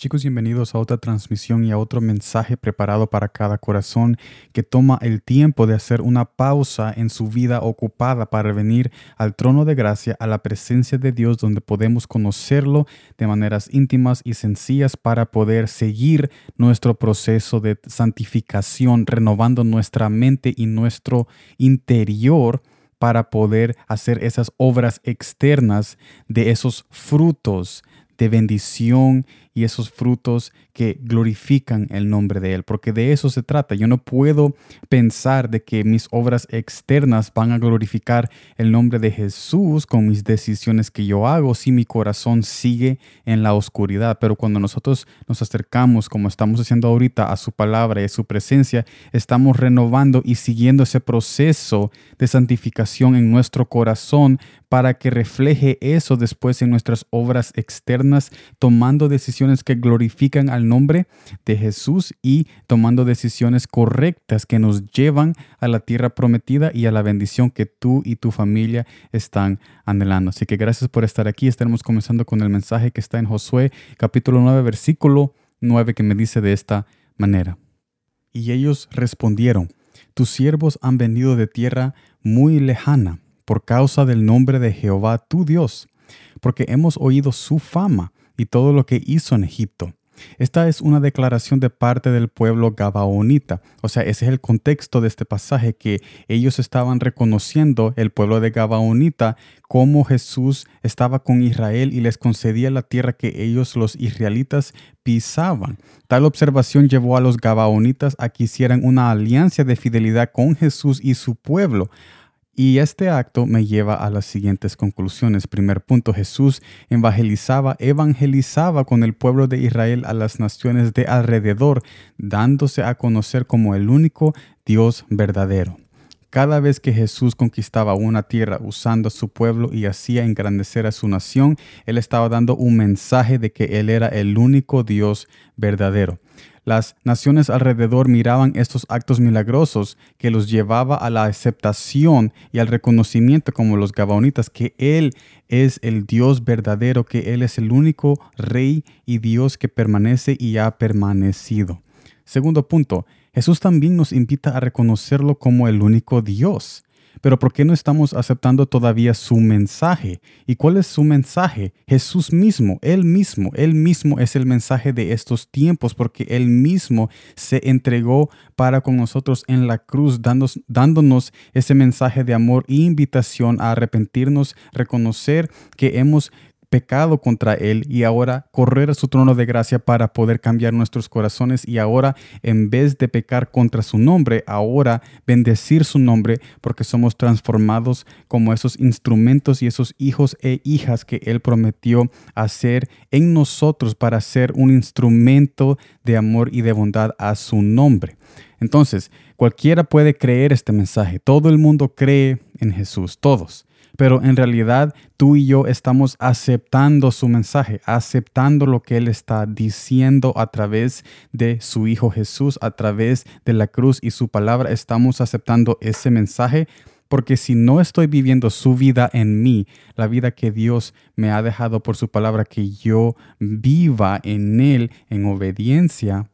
Chicos, bienvenidos a otra transmisión y a otro mensaje preparado para cada corazón que toma el tiempo de hacer una pausa en su vida ocupada para venir al trono de gracia, a la presencia de Dios, donde podemos conocerlo de maneras íntimas y sencillas para poder seguir nuestro proceso de santificación, renovando nuestra mente y nuestro interior para poder hacer esas obras externas de esos frutos de bendición y esos frutos que glorifican el nombre de Él, porque de eso se trata. Yo no puedo pensar de que mis obras externas van a glorificar el nombre de Jesús con mis decisiones que yo hago si mi corazón sigue en la oscuridad. Pero cuando nosotros nos acercamos, como estamos haciendo ahorita, a su palabra y a su presencia, estamos renovando y siguiendo ese proceso de santificación en nuestro corazón para que refleje eso después en nuestras obras externas, tomando decisiones que glorifican al nombre de Jesús y tomando decisiones correctas que nos llevan a la tierra prometida y a la bendición que tú y tu familia están anhelando. Así que gracias por estar aquí. Estaremos comenzando con el mensaje que está en Josué capítulo 9 versículo 9 que me dice de esta manera. Y ellos respondieron, tus siervos han venido de tierra muy lejana por causa del nombre de Jehová tu Dios, porque hemos oído su fama y todo lo que hizo en Egipto. Esta es una declaración de parte del pueblo gabaonita. O sea, ese es el contexto de este pasaje, que ellos estaban reconociendo el pueblo de gabaonita como Jesús estaba con Israel y les concedía la tierra que ellos los israelitas pisaban. Tal observación llevó a los gabaonitas a que hicieran una alianza de fidelidad con Jesús y su pueblo y este acto me lleva a las siguientes conclusiones. Primer punto, Jesús evangelizaba, evangelizaba con el pueblo de Israel a las naciones de alrededor, dándose a conocer como el único Dios verdadero. Cada vez que Jesús conquistaba una tierra usando a su pueblo y hacía engrandecer a su nación, Él estaba dando un mensaje de que Él era el único Dios verdadero. Las naciones alrededor miraban estos actos milagrosos que los llevaba a la aceptación y al reconocimiento como los gabaonitas que Él es el Dios verdadero, que Él es el único Rey y Dios que permanece y ha permanecido. Segundo punto, Jesús también nos invita a reconocerlo como el único Dios. Pero ¿por qué no estamos aceptando todavía su mensaje? ¿Y cuál es su mensaje? Jesús mismo, Él mismo, Él mismo es el mensaje de estos tiempos porque Él mismo se entregó para con nosotros en la cruz, dándonos, ese mensaje de amor e invitación a arrepentirnos, reconocer que hemos pecado contra Él y ahora correr a su trono de gracia para poder cambiar nuestros corazones y ahora en vez de pecar contra su nombre, ahora bendecir su nombre porque somos transformados como esos instrumentos y esos hijos e hijas que Él prometió hacer en nosotros para ser un instrumento de amor y de bondad a su nombre. Entonces, cualquiera puede creer este mensaje. Todo el mundo cree en Jesús, todos pero en realidad tú y yo estamos aceptando su mensaje, aceptando lo que Él está diciendo a través de su Hijo Jesús, a través de la cruz y su palabra, estamos aceptando ese mensaje. Porque si no estoy viviendo su vida en mí, la vida que Dios me ha dejado por su palabra, que yo viva en Él en obediencia,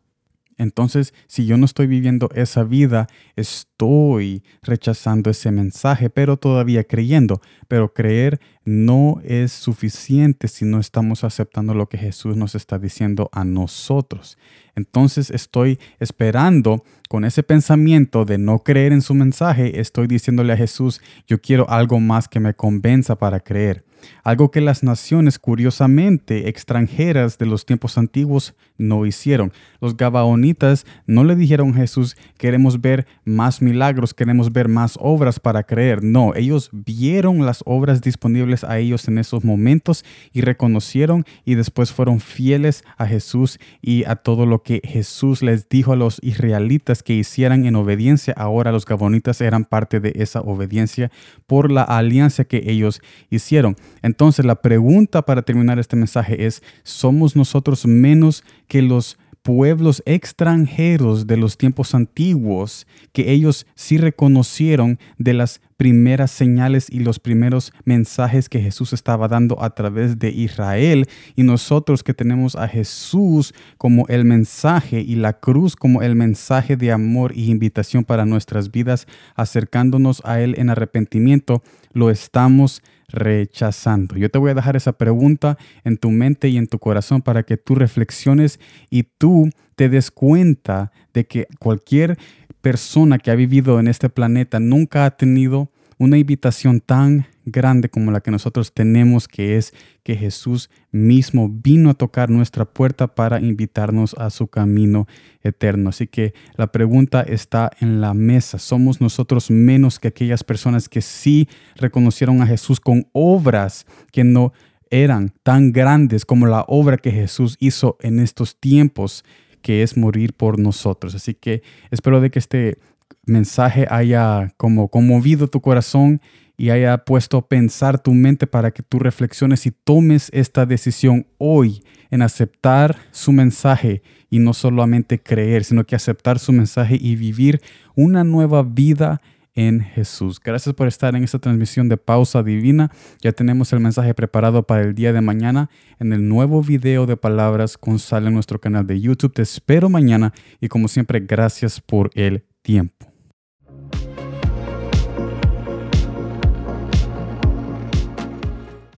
entonces, si yo no estoy viviendo esa vida, estoy rechazando ese mensaje, pero todavía creyendo. Pero creer no es suficiente si no estamos aceptando lo que Jesús nos está diciendo a nosotros. Entonces estoy esperando con ese pensamiento de no creer en su mensaje, estoy diciéndole a Jesús, yo quiero algo más que me convenza para creer algo que las naciones curiosamente extranjeras de los tiempos antiguos no hicieron. Los gabaonitas no le dijeron a Jesús, queremos ver más milagros, queremos ver más obras para creer. No, ellos vieron las obras disponibles a ellos en esos momentos y reconocieron y después fueron fieles a Jesús y a todo lo que Jesús les dijo a los israelitas que hicieran en obediencia. Ahora los gabaonitas eran parte de esa obediencia por la alianza que ellos hicieron. Entonces la pregunta para terminar este mensaje es, ¿somos nosotros menos que los pueblos extranjeros de los tiempos antiguos que ellos sí reconocieron de las primeras señales y los primeros mensajes que Jesús estaba dando a través de Israel y nosotros que tenemos a Jesús como el mensaje y la cruz como el mensaje de amor y invitación para nuestras vidas, acercándonos a Él en arrepentimiento, lo estamos rechazando. Yo te voy a dejar esa pregunta en tu mente y en tu corazón para que tú reflexiones y tú te des cuenta de que cualquier persona que ha vivido en este planeta nunca ha tenido una invitación tan grande como la que nosotros tenemos, que es que Jesús mismo vino a tocar nuestra puerta para invitarnos a su camino eterno. Así que la pregunta está en la mesa. ¿Somos nosotros menos que aquellas personas que sí reconocieron a Jesús con obras que no eran tan grandes como la obra que Jesús hizo en estos tiempos? Que es morir por nosotros. Así que espero de que este mensaje haya como conmovido tu corazón y haya puesto a pensar tu mente para que tú reflexiones y tomes esta decisión hoy en aceptar su mensaje y no solamente creer, sino que aceptar su mensaje y vivir una nueva vida en Jesús. Gracias por estar en esta transmisión de Pausa Divina. Ya tenemos el mensaje preparado para el día de mañana en el nuevo video de palabras con Sal en nuestro canal de YouTube. Te espero mañana y como siempre, gracias por el tiempo.